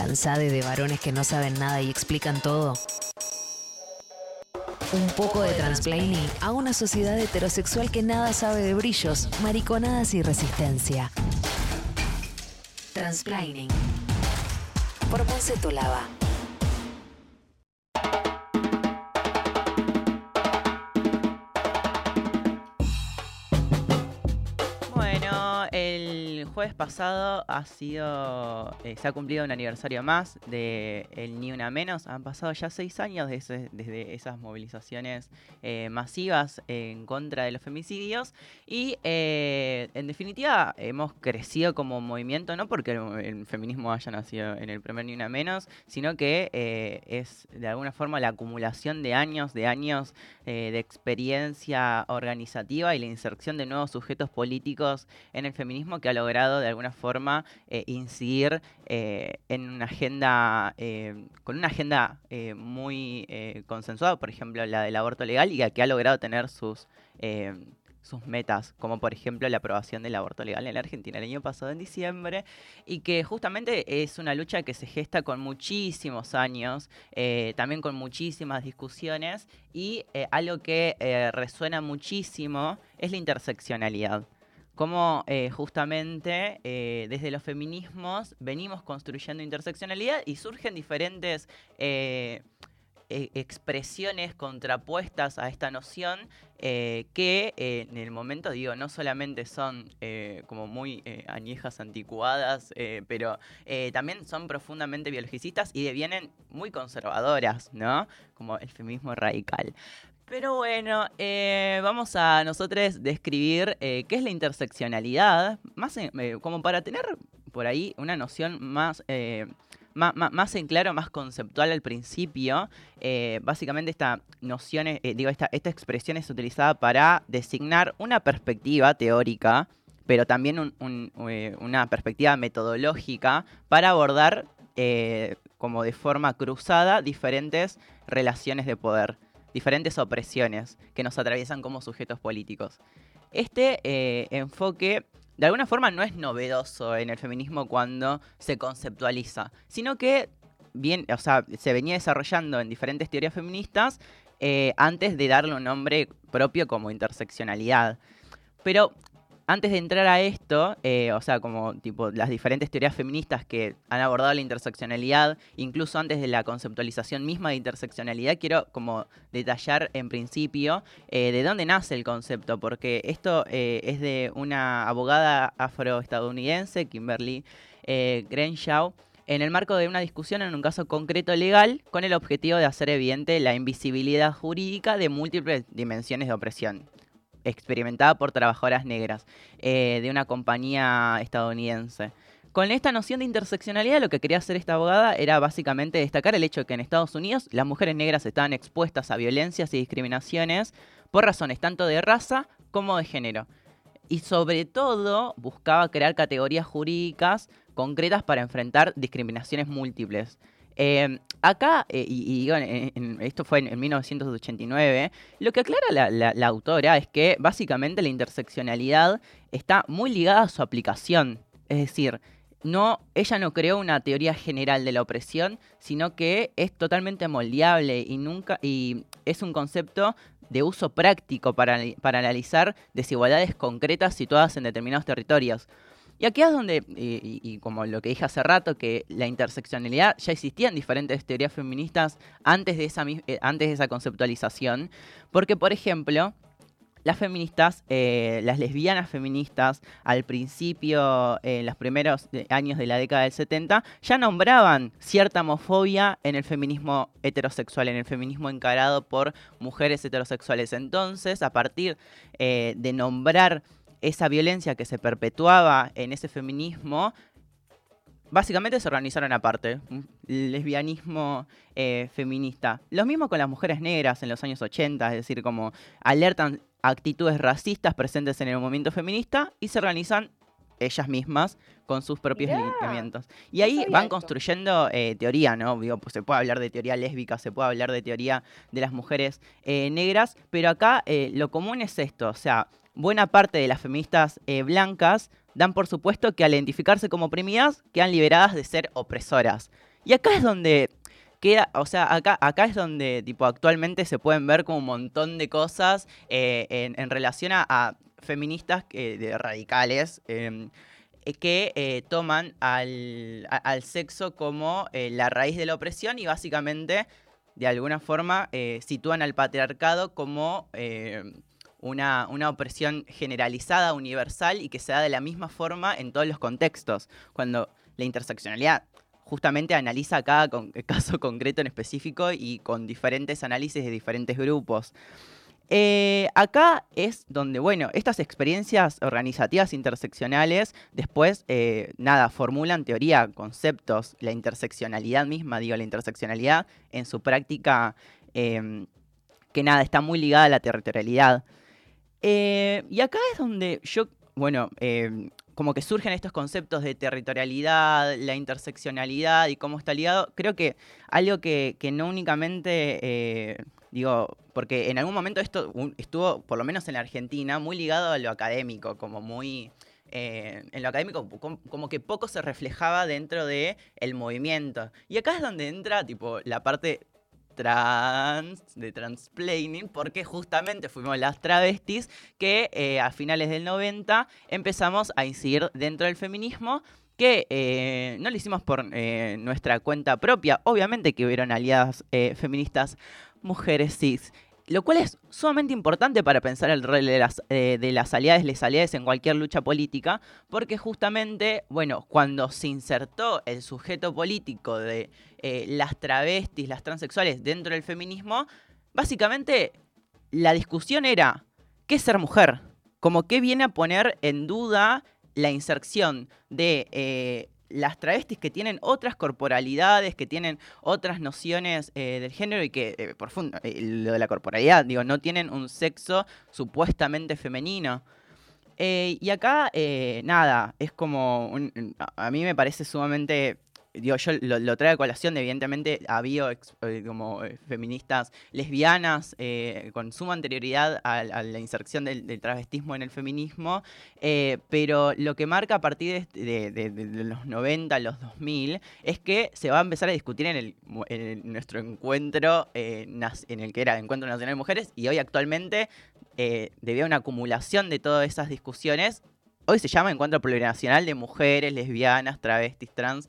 cansade de varones que no saben nada y explican todo? Un poco de transplaining a una sociedad heterosexual que nada sabe de brillos, mariconadas y resistencia. Transplaining. Por Ponce Lava. Jueves pasado ha sido, eh, se ha cumplido un aniversario más de el Ni Una Menos. Han pasado ya seis años desde, esas movilizaciones eh, masivas en contra de los femicidios. Y eh, en definitiva hemos crecido como movimiento, no porque el, feminismo haya nacido en el primer Ni Una Menos, sino que es de alguna forma la acumulación de años, de años de experiencia organizativa y la inserción de nuevos sujetos políticos en el feminismo que ha logrado de alguna forma eh, incidir eh, en una agenda, eh, con una agenda muy consensuada, por ejemplo la del aborto legal, y que ha logrado tener sus sus metas, como por ejemplo la aprobación del aborto legal en la Argentina el año pasado en diciembre, y que justamente es una lucha que se gesta con muchísimos años, también con muchísimas discusiones, y algo que resuena muchísimo es la interseccionalidad cómo eh, justamente eh, desde los feminismos venimos construyendo interseccionalidad y surgen diferentes eh, e, expresiones contrapuestas a esta noción que en el momento, digo, no solamente son como muy añejas, anticuadas, pero también son profundamente biologicistas y devienen muy conservadoras, ¿no? Como el feminismo radical. Pero bueno, eh, vamos a nosotros describir eh, qué es la interseccionalidad, más eh, como para tener por ahí una noción más, más, en claro, más conceptual al principio. básicamente esta noción, digo, esta, esta expresión es utilizada para designar una perspectiva teórica, pero también una perspectiva metodológica para abordar como de forma cruzada diferentes relaciones de poder diferentes opresiones que nos atraviesan como sujetos políticos. Este eh, enfoque de alguna forma no es novedoso en el feminismo cuando se conceptualiza, sino que bien, o sea, se venía desarrollando en diferentes teorías feministas eh, antes de darle un nombre propio como interseccionalidad. Pero antes de entrar a esto, eh, o sea, como tipo las diferentes teorías feministas que han abordado la interseccionalidad, incluso antes de la conceptualización misma de interseccionalidad, quiero como detallar en principio eh, de dónde nace el concepto, porque esto eh, es de una abogada afroestadounidense, Kimberly Crenshaw, en el marco de una discusión en un caso concreto legal con el objetivo de hacer evidente la invisibilidad jurídica de múltiples dimensiones de opresión experimentada por trabajadoras negras eh, de una compañía estadounidense. Con esta noción de interseccionalidad lo que quería hacer esta abogada era básicamente destacar el hecho de que en Estados Unidos las mujeres negras estaban expuestas a violencias y discriminaciones por razones tanto de raza como de género. Y sobre todo buscaba crear categorías jurídicas concretas para enfrentar discriminaciones múltiples. Em, acá, eh, y, esto fue en, 1989, lo que aclara la, autora es que básicamente la interseccionalidad está muy ligada a su aplicación. Es decir, no, ella no creó una teoría general de la opresión, sino que es totalmente moldeable y nunca y es un concepto de uso práctico para analizar desigualdades concretas situadas en determinados territorios. Y aquí es donde, y, como lo que dije hace rato, que la interseccionalidad ya existía en diferentes teorías feministas antes de esa, eh, antes de esa conceptualización, porque por ejemplo, las feministas, eh, las lesbianas feministas, al principio, en los primeros eh, años de la década del 70, ya nombraban cierta homofobia en el feminismo heterosexual, en el feminismo encarado por mujeres heterosexuales. Entonces, a partir de nombrar esa violencia que se perpetuaba en ese feminismo, básicamente se organizaron aparte, el lesbianismo eh, feminista. Lo mismo con las mujeres negras en los años 80, es decir, como alertan actitudes racistas presentes en el movimiento feminista y se organizan ellas mismas con sus propios lineamientos. Y ahí van construyendo eh, teoría, ¿no? pues se puede hablar de teoría lésbica, se puede hablar de teoría de las mujeres eh, negras, pero acá lo común es esto, o sea, buena parte de las feministas eh, blancas dan por supuesto que al identificarse como oprimidas quedan liberadas de ser opresoras. Y acá es donde queda, o sea, acá, acá es donde tipo actualmente se pueden ver como un montón de cosas eh, en, relación a, feministas de radicales. Em, eh, que eh, toman al, sexo como la raíz de la opresión y básicamente, de alguna forma, sitúan al patriarcado como una, una, opresión generalizada, universal y que se da de la misma forma en todos los contextos. Cuando la interseccionalidad justamente analiza cada caso concreto en específico y con diferentes análisis de diferentes grupos. Eh, acá es donde, bueno, estas experiencias organizativas interseccionales después, eh, nada, formulan teoría, conceptos, la interseccionalidad misma, digo, la interseccionalidad en su práctica, em, que nada, está muy ligada a la territorialidad. Eh, y acá es donde yo, bueno, em, como que surgen estos conceptos de territorialidad, la interseccionalidad y cómo está ligado. Creo que algo que, no únicamente, digo, porque en algún momento esto estuvo, por lo menos en la Argentina, muy ligado a lo académico, como muy... Eh, en lo académico como, que poco se reflejaba dentro el movimiento. Y acá es donde entra tipo la parte trans, de transplaining, porque justamente fuimos las travestis que eh, a finales del 90 empezamos a incidir dentro del feminismo que eh, no lo hicimos por nuestra cuenta propia, obviamente que hubieron aliadas feministas mujeres cis lo cual es sumamente importante para pensar el rol de las, eh, de las aliadas, les en cualquier lucha política, porque justamente, bueno, cuando se insertó el sujeto político de eh, las travestis, las transexuales dentro del feminismo, básicamente la discusión era, ¿qué es ser mujer? Como que viene a poner en duda la inserción de eh, las travestis que tienen otras corporalidades, que tienen otras nociones eh, del género y que, eh, por eh, lo de la corporalidad, digo, no tienen un sexo supuestamente femenino. y acá, nada, es como, a mí me parece sumamente digo, yo lo, traigo a colación, evidentemente había eh, como eh, feministas lesbianas eh, con suma anterioridad a, la inserción del, travestismo en el feminismo, pero lo que marca a partir de, los 90, los 2000, es que se va a empezar a discutir en, el, nuestro encuentro, en el que era Encuentro Nacional de Mujeres, y hoy actualmente, debido a una acumulación de todas esas discusiones, hoy se llama Encuentro Plurinacional de Mujeres, Lesbianas, Travestis, Trans.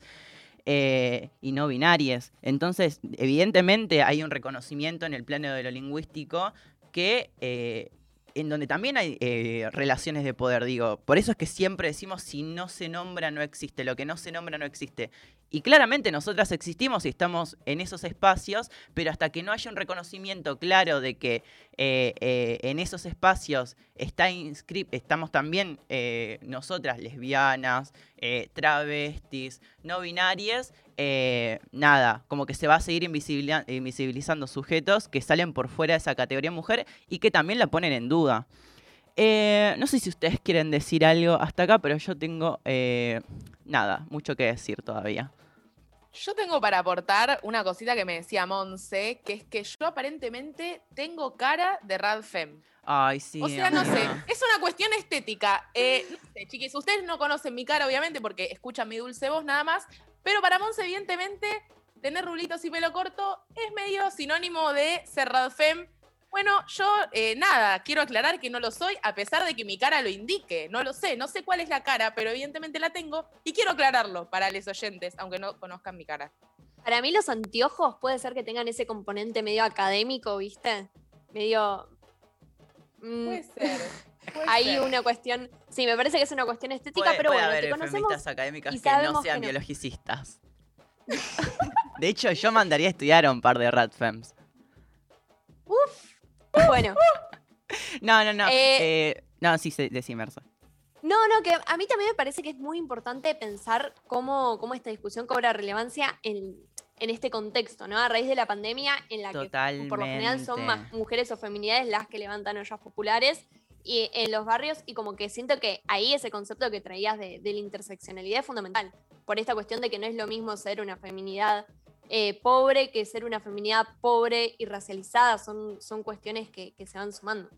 Eh, y no binarias. Entonces, evidentemente hay un reconocimiento en el plano de lo lingüístico que eh, en donde también hay eh, relaciones de poder, digo. Por eso es que siempre decimos, si no se nombra, no existe. Lo que no se nombra, no existe. Y claramente nosotras existimos y estamos en esos espacios, pero hasta que no haya un reconocimiento claro de que eh, eh, en esos espacios está estamos también nosotras, lesbianas, travestis, no binarias, nada, como que se va a seguir invisibilizando sujetos que salen por fuera de esa categoría mujer y que también la ponen en duda. Eh, no sé si ustedes quieren decir algo hasta acá, pero yo tengo eh, nada, mucho que decir todavía. Yo tengo para aportar una cosita que me decía Monse, que es que yo aparentemente tengo cara de Radfem. Ay, sí. O sea, no sé, es una cuestión estética. Eh, no sé, chiquis, ustedes no conocen mi cara, obviamente, porque escuchan mi dulce voz nada más, pero para Monse, evidentemente, tener rulitos y pelo corto es medio sinónimo de ser Radfem bueno, yo eh, nada, quiero aclarar que no lo soy, a pesar de que mi cara lo indique. No lo sé, no sé cuál es la cara, pero evidentemente la tengo y quiero aclararlo para los oyentes, aunque no conozcan mi cara. Para mí los anteojos puede ser que tengan ese componente medio académico, ¿viste? Medio... Mm, puede ser. Hay una cuestión, sí, me parece que es una cuestión estética, pero bueno, haber conocemos académicas que no sean biologicistas. de hecho, yo mandaría a estudiar a un par de ratfems. Uf, bueno. no, no, no. Eh, eh, no, sí, decime, No, no, que a mí también me parece que es muy importante pensar cómo, cómo esta discusión cobra relevancia en, en, este contexto, ¿no? A raíz de la pandemia, en la que por lo general son más mujeres o feminidades las que levantan ollas populares y en los barrios, y como que siento que ahí ese concepto que traías de, de la interseccionalidad es fundamental, por esta cuestión de que no es lo mismo ser una feminidad eh, pobre que ser una feminidad pobre y racializada. Son, son cuestiones que, se van sumando.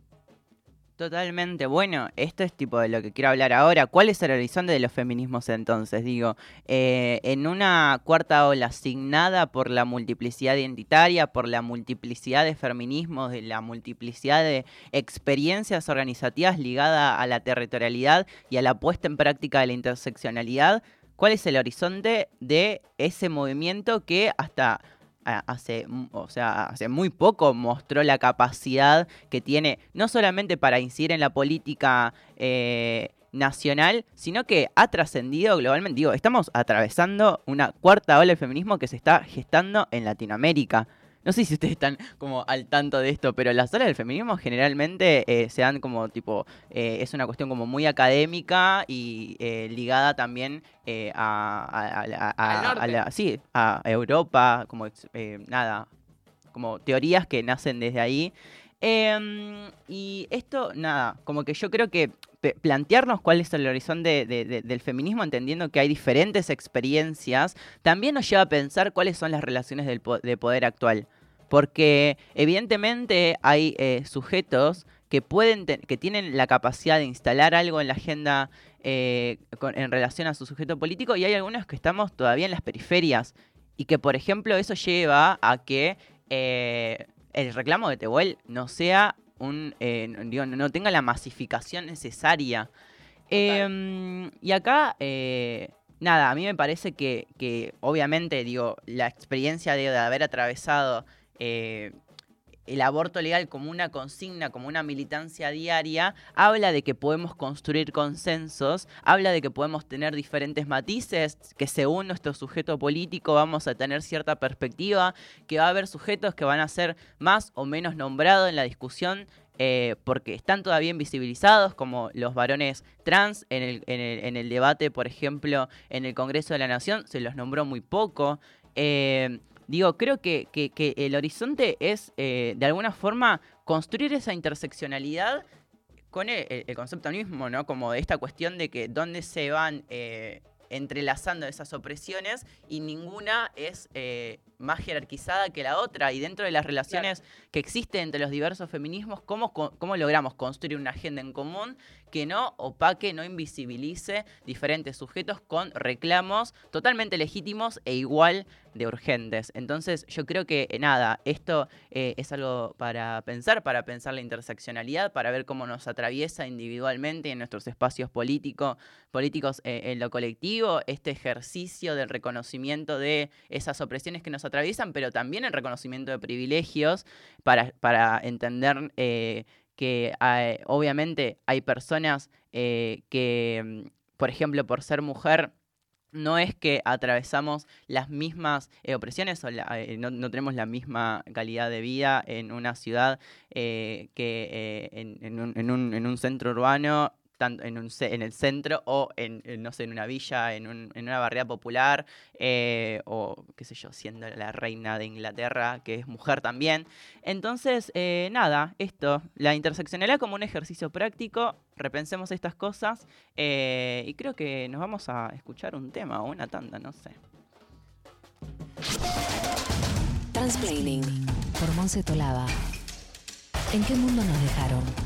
Totalmente. Bueno, esto es tipo de lo que quiero hablar ahora. ¿Cuál es el horizonte de los feminismos entonces? Digo, eh, en una cuarta ola asignada por la multiplicidad identitaria, por la multiplicidad de feminismos, de la multiplicidad de experiencias organizativas ligada a la territorialidad y a la puesta en práctica de la interseccionalidad, ¿cuál es el horizonte de ese movimiento que hasta hace, o sea, hace muy poco mostró la capacidad que tiene, no solamente para incidir en la política eh, nacional, sino que ha trascendido globalmente. Digo, estamos atravesando una cuarta ola del feminismo que se está gestando en Latinoamérica. No sé si ustedes están como al tanto de esto, pero las olas del feminismo generalmente eh, se dan como tipo, eh, es una cuestión como muy académica y eh, ligada también a, a, sí, a Europa, como nada, como teorías que nacen desde ahí. Em, y esto, nada, como que yo creo que plantearnos cuál es el horizonte del feminismo, entendiendo que hay diferentes experiencias, también nos lleva a pensar cuáles son las relaciones del de poder actual. Porque evidentemente hay eh, sujetos que pueden que tienen la capacidad de instalar algo en la agenda eh, en relación a su sujeto político y hay algunos que estamos todavía en las periferias y que por ejemplo eso lleva a que eh, el reclamo de Tehuel no sea un no tenga la masificación necesaria. Em, y acá nada a mí me parece que, que obviamente digo la experiencia de haber atravesado eh, el aborto legal como una consigna, como una militancia diaria, habla de que podemos construir consensos, habla de que podemos tener diferentes matices, que según nuestro sujeto político vamos a tener cierta perspectiva, que va a haber sujetos que van a ser más o menos nombrados en la discusión eh, porque están todavía invisibilizados, como los varones trans en el, en, el, debate, por ejemplo, en el Congreso de la Nación, se los nombró muy poco. Eh, Digo, creo que, el horizonte es, eh, de alguna forma, construir esa interseccionalidad con el, concepto mismo, ¿no? Como de esta cuestión de que dónde se van eh, entrelazando esas opresiones y ninguna es eh, más jerarquizada que la otra. Y dentro de las relaciones que existen entre los diversos feminismos, ¿cómo, ¿cómo logramos construir una agenda en común que no opaque, no invisibilice diferentes sujetos con reclamos totalmente legítimos e igual de urgentes. Entonces yo creo que eh, nada, esto eh, es algo para pensar, para pensar la interseccionalidad, para ver cómo nos atraviesa individualmente en nuestros espacios políticos eh, en lo colectivo, este ejercicio del reconocimiento de esas opresiones que nos atraviesan, pero también el reconocimiento de privilegios para, para entender que obviamente hay personas eh, que, mm, por ejemplo, por ser mujer, no es que atravesamos las mismas eh, opresiones o eh, no, tenemos la misma calidad de vida en una ciudad que en, un, centro urbano en, en el centro o en, no sé, en una villa, en, una barriada popular, eh, o qué sé yo, siendo la reina de Inglaterra, que es mujer también. Entonces, eh, nada, esto, la interseccionalidad como un ejercicio práctico, repensemos estas cosas eh, y creo que nos vamos a escuchar un tema o una tanda, no sé. Transplaining por Monse Tolaba. ¿En qué mundo nos dejaron?